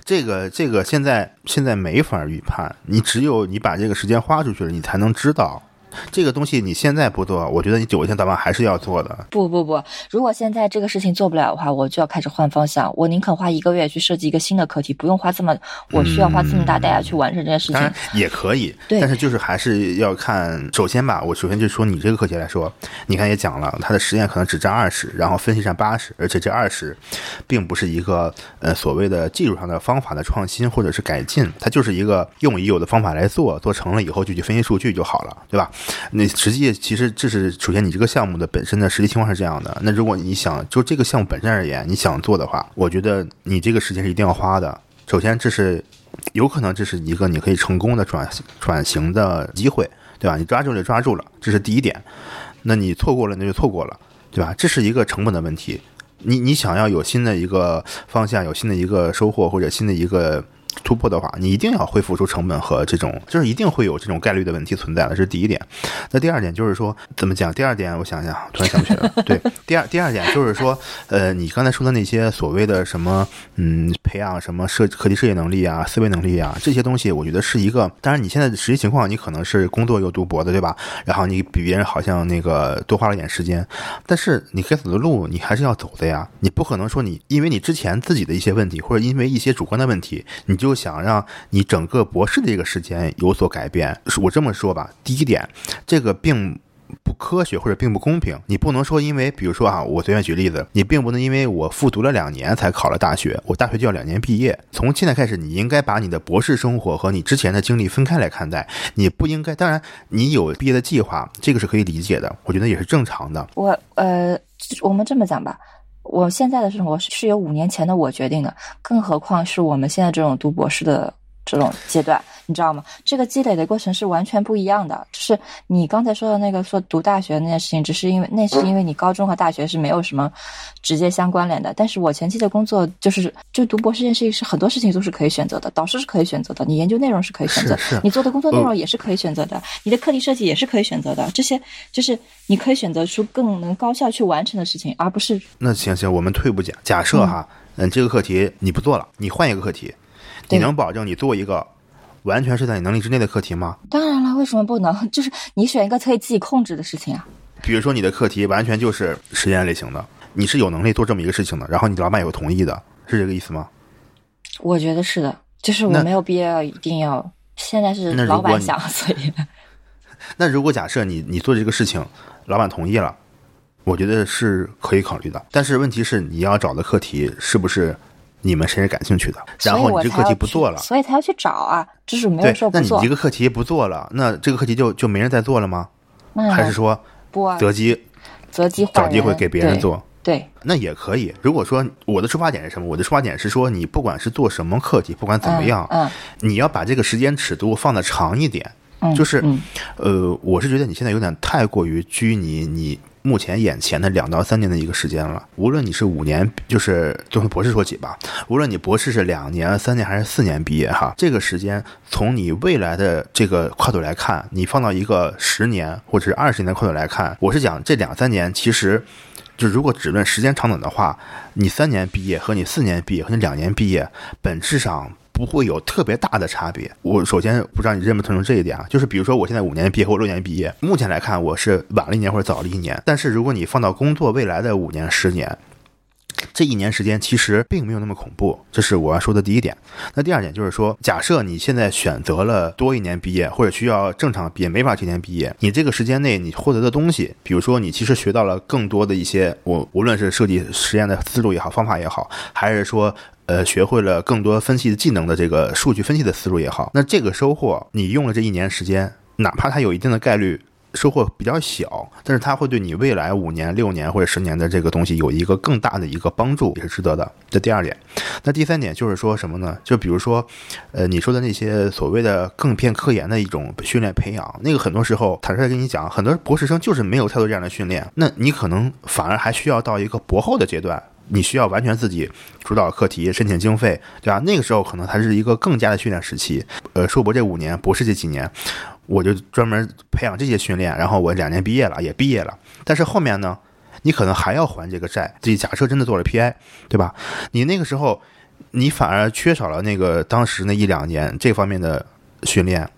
这个这个现在现在没法预判，你只有你把这个时间花出去了，你才能知道。这个东西你现在不做，我觉得你有一天早晚还是要做的。不不不，如果现在这个事情做不了的话，我就要开始换方向。我宁肯花一个月去设计一个新的课题，不用花这么，我需要花这么大代价去完成这件事情。也可以，但是就是还是要看。首先吧，我首先就说你这个课题来说，你看也讲了，它的实验可能只占二十，然后分析占八十，而且这二十，并不是一个呃所谓的技术上的方法的创新或者是改进，它就是一个用已有的方法来做，做成了以后就去分析数据就好了，对吧？那实际其实这是首先你这个项目的本身的实际情况是这样的。那如果你想就这个项目本身而言，你想做的话，我觉得你这个时间是一定要花的。首先，这是有可能这是一个你可以成功的转转型的机会，对吧？你抓住就抓住了，这是第一点。那你错过了那就错过了，对吧？这是一个成本的问题。你你想要有新的一个方向，有新的一个收获或者新的一个。突破的话，你一定要会付出成本和这种，就是一定会有这种概率的问题存在的，这是第一点。那第二点就是说，怎么讲？第二点，我想想，突然想不起来了。对，第二第二点就是说，呃，你刚才说的那些所谓的什么，嗯，培养什么设科技设计能力啊、思维能力啊这些东西，我觉得是一个。当然，你现在实际情况，你可能是工作又读博的，对吧？然后你比别人好像那个多花了点时间，但是你该走的路，你还是要走的呀。你不可能说你因为你之前自己的一些问题，或者因为一些主观的问题，你就就想让你整个博士的这个时间有所改变，我这么说吧，第一点，这个并不科学或者并不公平。你不能说因为，比如说啊，我随便举例子，你并不能因为我复读了两年才考了大学，我大学就要两年毕业。从现在开始，你应该把你的博士生活和你之前的经历分开来看待。你不应该，当然你有毕业的计划，这个是可以理解的，我觉得也是正常的。我呃，我们这么讲吧。我现在的生活是由五年前的我决定的，更何况是我们现在这种读博士的这种阶段。你知道吗？这个积累的过程是完全不一样的。就是你刚才说的那个说读大学那件事情，只是因为那是因为你高中和大学是没有什么直接相关联的。但是我前期的工作就是就读博士这件事情是很多事情都是可以选择的，导师是可以选择的，你研究内容是可以选择，你做的工作内容也是可以选择的，你的课题设计也是可以选择的。这些就是你可以选择出更能高效去完成的事情，而不是那行行，我们退步讲，假设哈，嗯，这个课题你不做了，你换一个课题，你能保证你做一个？完全是在你能力之内的课题吗？当然了，为什么不能？就是你选一个可以自己控制的事情啊。比如说你的课题完全就是实验类型的，你是有能力做这么一个事情的，然后你老板有同意的，是这个意思吗？我觉得是的，就是我没有必要一定要。现在是老板想，所以。那如果假设你你做这个事情，老板同意了，我觉得是可以考虑的。但是问题是，你要找的课题是不是？你们谁是感兴趣的？然后你这课题不做了，所以才要去找啊。就是没有说不做。那你一个课题不做了，那这个课题就就没人再做了吗？还是说不择机择机找机会给别人做？对，那也可以。如果说我的出发点是什么？我的出发点是说，你不管是做什么课题，不管怎么样，嗯，你要把这个时间尺度放的长一点。就是，呃，我是觉得你现在有点太过于拘泥你。目前眼前的两到三年的一个时间了，无论你是五年，就是就从博士说起吧，无论你博士是两年、三年还是四年毕业哈，这个时间从你未来的这个跨度来看，你放到一个十年或者是二十年的跨度来看，我是讲这两三年，其实就如果只论时间长短的话，你三年毕业和你四年毕业和你两年毕业，本质上。不会有特别大的差别。我首先不知道你认不认同这一点啊，就是比如说我现在五年毕业或六年毕业，目前来看我是晚了一年或者早了一年。但是如果你放到工作未来的五年、十年，这一年时间其实并没有那么恐怖。这是我要说的第一点。那第二点就是说，假设你现在选择了多一年毕业，或者需要正常毕业，没法提前毕业，你这个时间内你获得的东西，比如说你其实学到了更多的一些，我无论是设计实验的思路也好，方法也好，还是说。呃，学会了更多分析的技能的这个数据分析的思路也好，那这个收获，你用了这一年时间，哪怕它有一定的概率收获比较小，但是它会对你未来五年、六年或者十年的这个东西有一个更大的一个帮助，也是值得的。这第二点，那第三点就是说什么呢？就比如说，呃，你说的那些所谓的更偏科研的一种训练培养，那个很多时候坦率跟你讲，很多博士生就是没有太多这样的训练，那你可能反而还需要到一个博后的阶段。你需要完全自己主导课题、申请经费，对吧？那个时候可能还是一个更加的训练时期。呃，硕博这五年，博士这几年，我就专门培养这些训练。然后我两年毕业了，也毕业了。但是后面呢，你可能还要还这个债。自己假设真的做了 PI，对吧？你那个时候，你反而缺少了那个当时那一两年这方面的训练，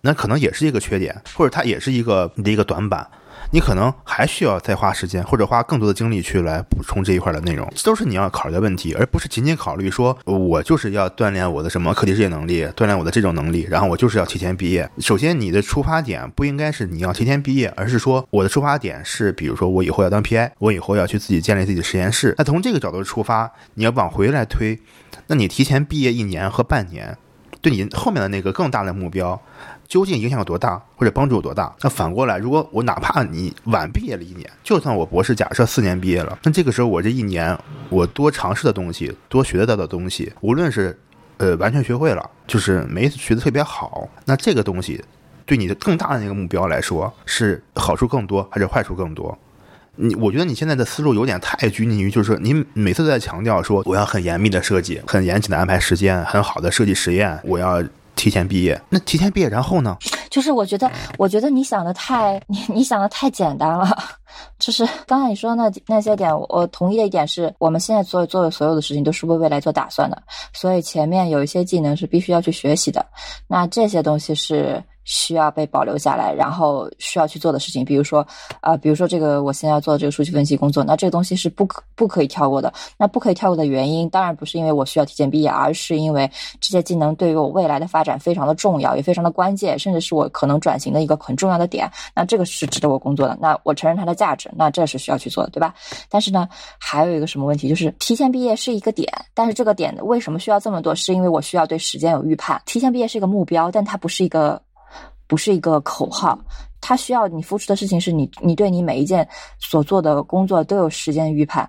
那可能也是一个缺点，或者它也是一个你的一个短板。你可能还需要再花时间，或者花更多的精力去来补充这一块的内容，这都是你要考虑的问题，而不是仅仅考虑说我就是要锻炼我的什么课题设计能力，锻炼我的这种能力，然后我就是要提前毕业。首先，你的出发点不应该是你要提前毕业，而是说我的出发点是，比如说我以后要当 PI，我以后要去自己建立自己的实验室。那从这个角度出发，你要往回来推，那你提前毕业一年和半年，对你后面的那个更大的目标。究竟影响有多大，或者帮助有多大？那反过来，如果我哪怕你晚毕业了一年，就算我博士假设四年毕业了，那这个时候我这一年我多尝试的东西，多学得到的东西，无论是呃完全学会了，就是没学的特别好，那这个东西对你的更大的那个目标来说是好处更多还是坏处更多？你我觉得你现在的思路有点太拘泥于，就是说你每次都在强调说我要很严密的设计，很严谨的安排时间，很好的设计实验，我要。提前毕业，那提前毕业然后呢？就是我觉得，我觉得你想的太 你你想的太简单了。就是刚才你说的那那些点，我同意的一点是，我们现在做做的所有的事情都是为未来做打算的，所以前面有一些技能是必须要去学习的。那这些东西是。需要被保留下来，然后需要去做的事情，比如说，啊，比如说这个我现在要做这个数据分析工作，那这个东西是不可不可以跳过的。那不可以跳过的原因，当然不是因为我需要提前毕业，而是因为这些技能对于我未来的发展非常的重要，也非常的关键，甚至是我可能转型的一个很重要的点。那这个是值得我工作的。那我承认它的价值，那这是需要去做的，对吧？但是呢，还有一个什么问题，就是提前毕业是一个点，但是这个点为什么需要这么多？是因为我需要对时间有预判。提前毕业是一个目标，但它不是一个。不是一个口号，它需要你付出的事情是你，你对你每一件所做的工作都有时间预判。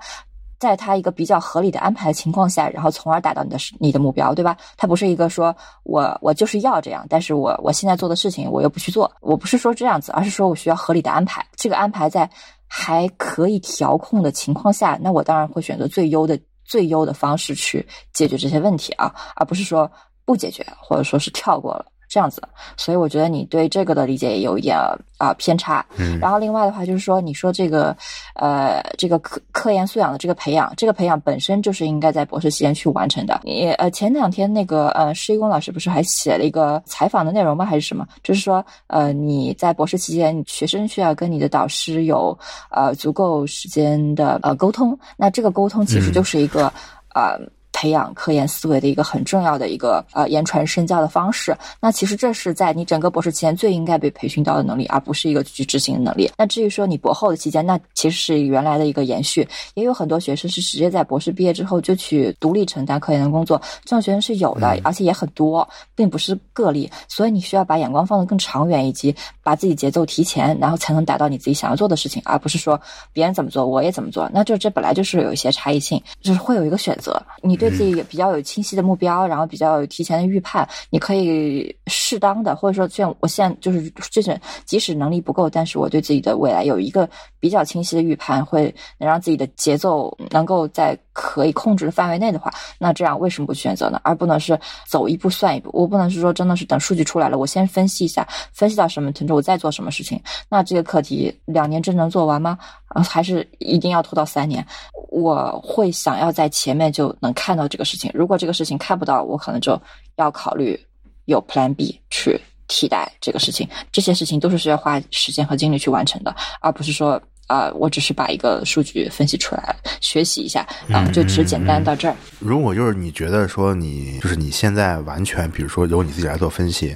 在他一个比较合理的安排的情况下，然后从而达到你的你的目标，对吧？他不是一个说我我就是要这样，但是我我现在做的事情我又不去做，我不是说这样子，而是说我需要合理的安排。这个安排在还可以调控的情况下，那我当然会选择最优的最优的方式去解决这些问题啊，而不是说不解决或者说是跳过了。这样子，所以我觉得你对这个的理解也有一点啊偏差。嗯，然后另外的话就是说，你说这个呃这个科科研素养的这个培养，这个培养本身就是应该在博士期间去完成的。你呃前两天那个呃施一公老师不是还写了一个采访的内容吗？还是什么？就是说呃你在博士期间，学生需要跟你的导师有呃足够时间的呃沟通。那这个沟通其实就是一个呃。培养科研思维的一个很重要的一个呃言传身教的方式。那其实这是在你整个博士期间最应该被培训到的能力，而不是一个去执行的能力。那至于说你博后的期间，那其实是原来的一个延续。也有很多学生是直接在博士毕业之后就去独立承担科研的工作，这种学生是有的，而且也很多，并不是个例。所以你需要把眼光放得更长远，以及把自己节奏提前，然后才能达到你自己想要做的事情，而不是说别人怎么做我也怎么做。那就这本来就是有一些差异性，就是会有一个选择。你对。自己也比较有清晰的目标，然后比较有提前的预判，你可以适当的，或者说像我现在就是这种，即使能力不够，但是我对自己的未来有一个比较清晰的预判，会能让自己的节奏能够在可以控制的范围内的话，那这样为什么不选择呢？而不能是走一步算一步？我不能是说真的是等数据出来了，我先分析一下，分析到什么程度，我再做什么事情？那这个课题两年真能做完吗？啊，还是一定要拖到三年？我会想要在前面就能看到这个事情。如果这个事情看不到，我可能就要考虑有 Plan B 去替代这个事情。这些事情都是需要花时间和精力去完成的，而不是说啊，我只是把一个数据分析出来，学习一下啊，就只简单到这儿。如果就是你觉得说你就是你现在完全，比如说由你自己来做分析。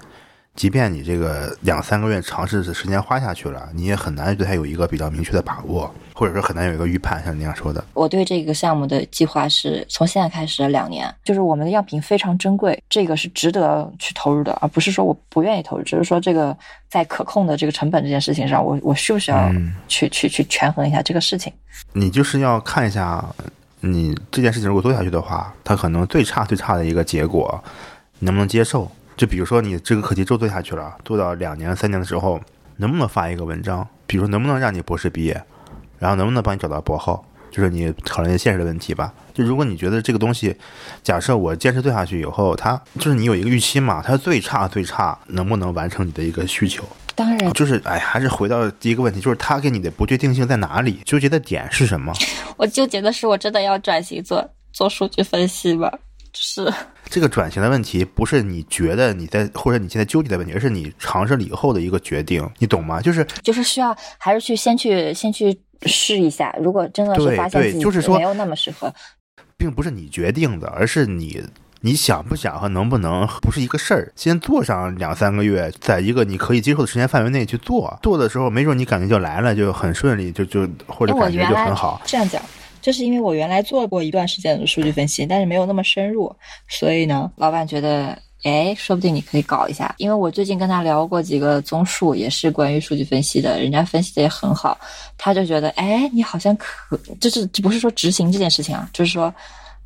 即便你这个两三个月尝试的时间花下去了，你也很难对它有一个比较明确的把握，或者说很难有一个预判。像你那样说的，我对这个项目的计划是从现在开始两年，就是我们的样品非常珍贵，这个是值得去投入的，而不是说我不愿意投入，只是说这个在可控的这个成本这件事情上，我我需不需要去去去权衡一下这个事情？你就是要看一下，你这件事情如果做下去的话，它可能最差最差的一个结果，你能不能接受？就比如说你这个课题做做下去了，做到两年三年的时候，能不能发一个文章？比如说能不能让你博士毕业，然后能不能帮你找到博后？就是你考虑一些现实的问题吧。就如果你觉得这个东西，假设我坚持做下去以后，它就是你有一个预期嘛，它最差最差能不能完成你的一个需求？当然，就是哎，还是回到第一个问题，就是它给你的不确定性在哪里？纠结的点是什么？我纠结的是，我真的要转型做做数据分析吗？是这个转型的问题，不是你觉得你在或者你现在纠结的问题，而是你尝试了以后的一个决定，你懂吗？就是就是需要还是去先去先去试一下，如果真的是发现自己没有那么适合，并不是你决定的，而是你你想不想和能不能不是一个事儿。先做上两三个月，在一个你可以接受的时间范围内去做，做的时候没准你感觉就来了，就很顺利，就就或者感觉就很好。这样讲。就是因为我原来做过一段时间的数据分析，但是没有那么深入，所以呢，老板觉得，哎，说不定你可以搞一下。因为我最近跟他聊过几个综述，也是关于数据分析的，人家分析的也很好，他就觉得，哎，你好像可，就是不是说执行这件事情啊，就是说。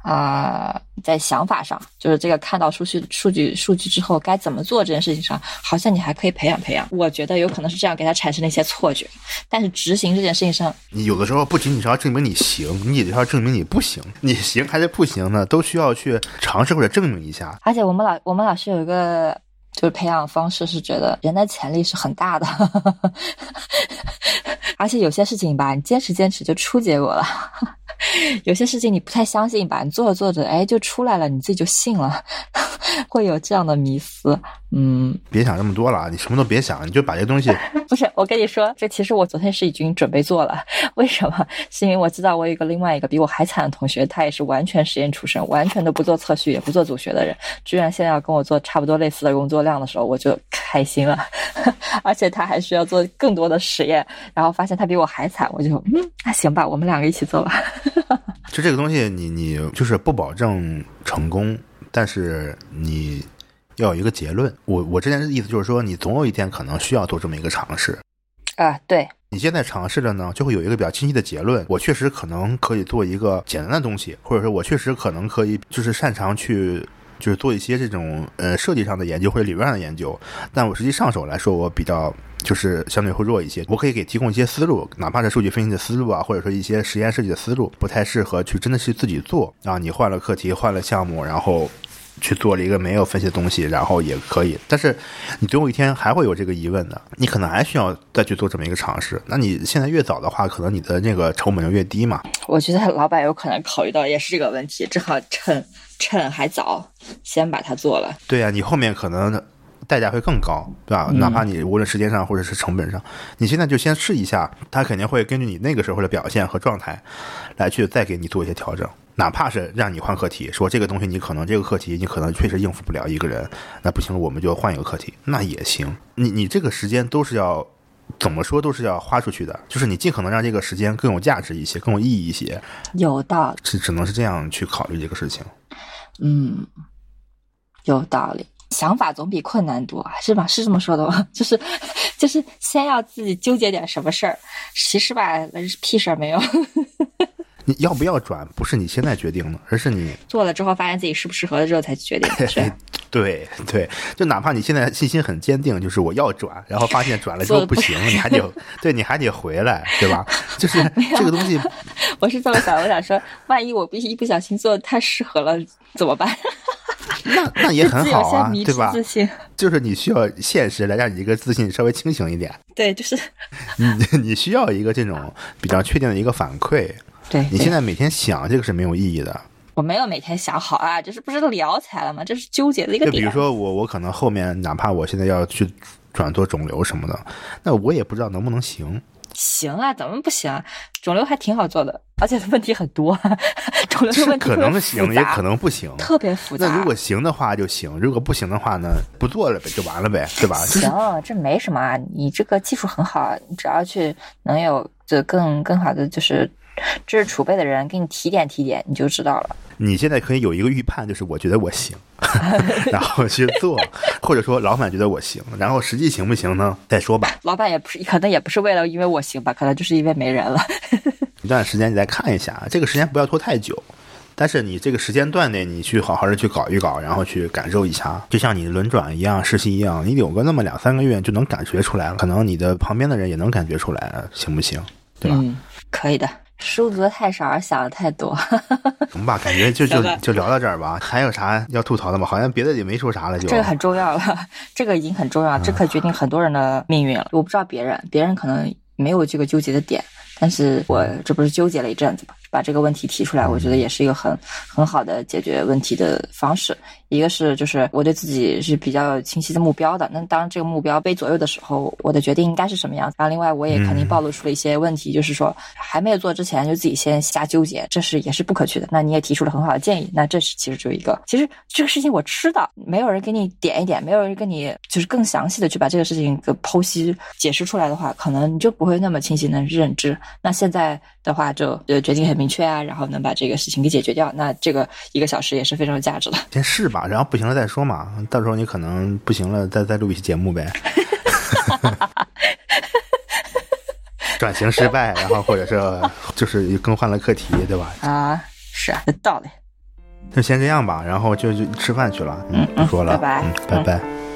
啊，在想法上，就是这个看到数据、数据、数据之后该怎么做这件事情上，好像你还可以培养培养。我觉得有可能是这样给他产生了一些错觉，但是执行这件事情上，你有的时候不仅仅是要证明你行，你也要证明你不行。你行还是不行呢？都需要去尝试或者证明一下。而且我们老我们老师有一个就是培养方式，是觉得人的潜力是很大的，而且有些事情吧，你坚持坚持就出结果了。有些事情你不太相信吧？你做着做着，哎，就出来了，你自己就信了，会有这样的迷思。嗯，别想那么多了，你什么都别想，你就把这东西。不是，我跟你说，这其实我昨天是已经准备做了。为什么？是因为我知道我有一个另外一个比我还惨的同学，他也是完全实验出身，完全都不做测序，也不做组学的人，居然现在要跟我做差不多类似的工作量的时候，我就开心了。而且他还需要做更多的实验，然后发现他比我还惨，我就嗯，那行吧，我们两个一起做吧。就这个东西，你你就是不保证成功，但是你。要有一个结论，我我之前的意思就是说，你总有一天可能需要做这么一个尝试，啊，对，你现在尝试了呢，就会有一个比较清晰的结论。我确实可能可以做一个简单的东西，或者说我确实可能可以就是擅长去就是做一些这种呃设计上的研究或者理论上的研究，但我实际上手来说，我比较就是相对会弱一些。我可以给提供一些思路，哪怕是数据分析的思路啊，或者说一些实验设计的思路，不太适合去真的去自己做啊。你换了课题，换了项目，然后。去做了一个没有分析的东西，然后也可以，但是你总有一天还会有这个疑问的，你可能还需要再去做这么一个尝试。那你现在越早的话，可能你的那个成本就越低嘛。我觉得老板有可能考虑到也是这个问题，正好趁趁还早，先把它做了。对呀，你后面可能代价会更高，对吧？哪怕你无论时间上或者是成本上，你现在就先试一下，他肯定会根据你那个时候的表现和状态来去再给你做一些调整。哪怕是让你换课题，说这个东西你可能这个课题你可能确实应付不了一个人，那不行，我们就换一个课题，那也行。你你这个时间都是要怎么说都是要花出去的，就是你尽可能让这个时间更有价值一些，更有意义一些。有道理，只只能是这样去考虑这个事情。嗯，有道理，想法总比困难多，是吧？是这么说的吗？就是就是先要自己纠结点什么事儿，其实吧，屁事儿没有。你要不要转，不是你现在决定的，而是你做了之后发现自己适不适合了之后才决定。对对，就哪怕你现在信心很坚定，就是我要转，然后发现转了之后不行，你还得 对，你还得回来，对吧？就是这个东西，我是这么想，我想说，万一我不一不小心做的太适合了怎么办？那那也 很好啊，对吧？自信就是你需要现实来让你一个自信稍微清醒一点。对，就是你你需要一个这种比较确定的一个反馈。对你现在每天想这个是没有意义的。我没有每天想好啊，这是不是聊起来了吗？这是纠结的一个点。就比如说我，我可能后面哪怕我现在要去转做肿瘤什么的，那我也不知道能不能行。行啊，怎么不行？肿瘤还挺好做的，而且问题很多。肿瘤的问题可能行，也可能不行，特别复杂。那如果行的话就行，如果不行的话呢，不做了呗，就完了呗，对吧？行，这没什么啊，你这个技术很好，你只要去能有就更更好的就是。知识储备的人给你提点提点，你就知道了。你现在可以有一个预判，就是我觉得我行，然后去做，或者说老板觉得我行，然后实际行不行呢？再说吧。老板也不是，可能也不是为了因为我行吧，可能就是因为没人了。一段时间你再看一下，这个时间不要拖太久。但是你这个时间段内，你去好好的去搞一搞，然后去感受一下，就像你轮转一样、实习一样，你有个那么两三个月就能感觉出来了。可能你的旁边的人也能感觉出来，行不行？对吧？嗯，可以的。书读的太少，想的太多。行吧，感觉就 就就聊到这儿吧。还有啥要吐槽的吗？好像别的也没说啥了。就这个很重要了，这个已经很重要，这可决定很多人的命运了。我不知道别人，别人可能没有这个纠结的点，但是我这不是纠结了一阵子吗？把这个问题提出来，我觉得也是一个很很好的解决问题的方式。一个是就是我对自己是比较清晰的目标的，那当这个目标被左右的时候，我的决定应该是什么样子？然后另外我也肯定暴露出了一些问题，就是说还没有做之前就自己先瞎纠结，这是也是不可取的。那你也提出了很好的建议，那这是其实就一个，其实这个事情我知道，没有人给你点一点，没有人跟你就是更详细的去把这个事情给剖析解释出来的话，可能你就不会那么清晰的认知。那现在的话就呃决定很明确啊，然后能把这个事情给解决掉，那这个一个小时也是非常有价值的。先试吧，然后不行了再说。说嘛，到时候你可能不行了，再再录一期节目呗。转型失败，然后或者是就是更换了课题，对吧？啊，是啊，有道理。就先这样吧，然后就就吃饭去了。嗯，不说了，拜拜，拜拜。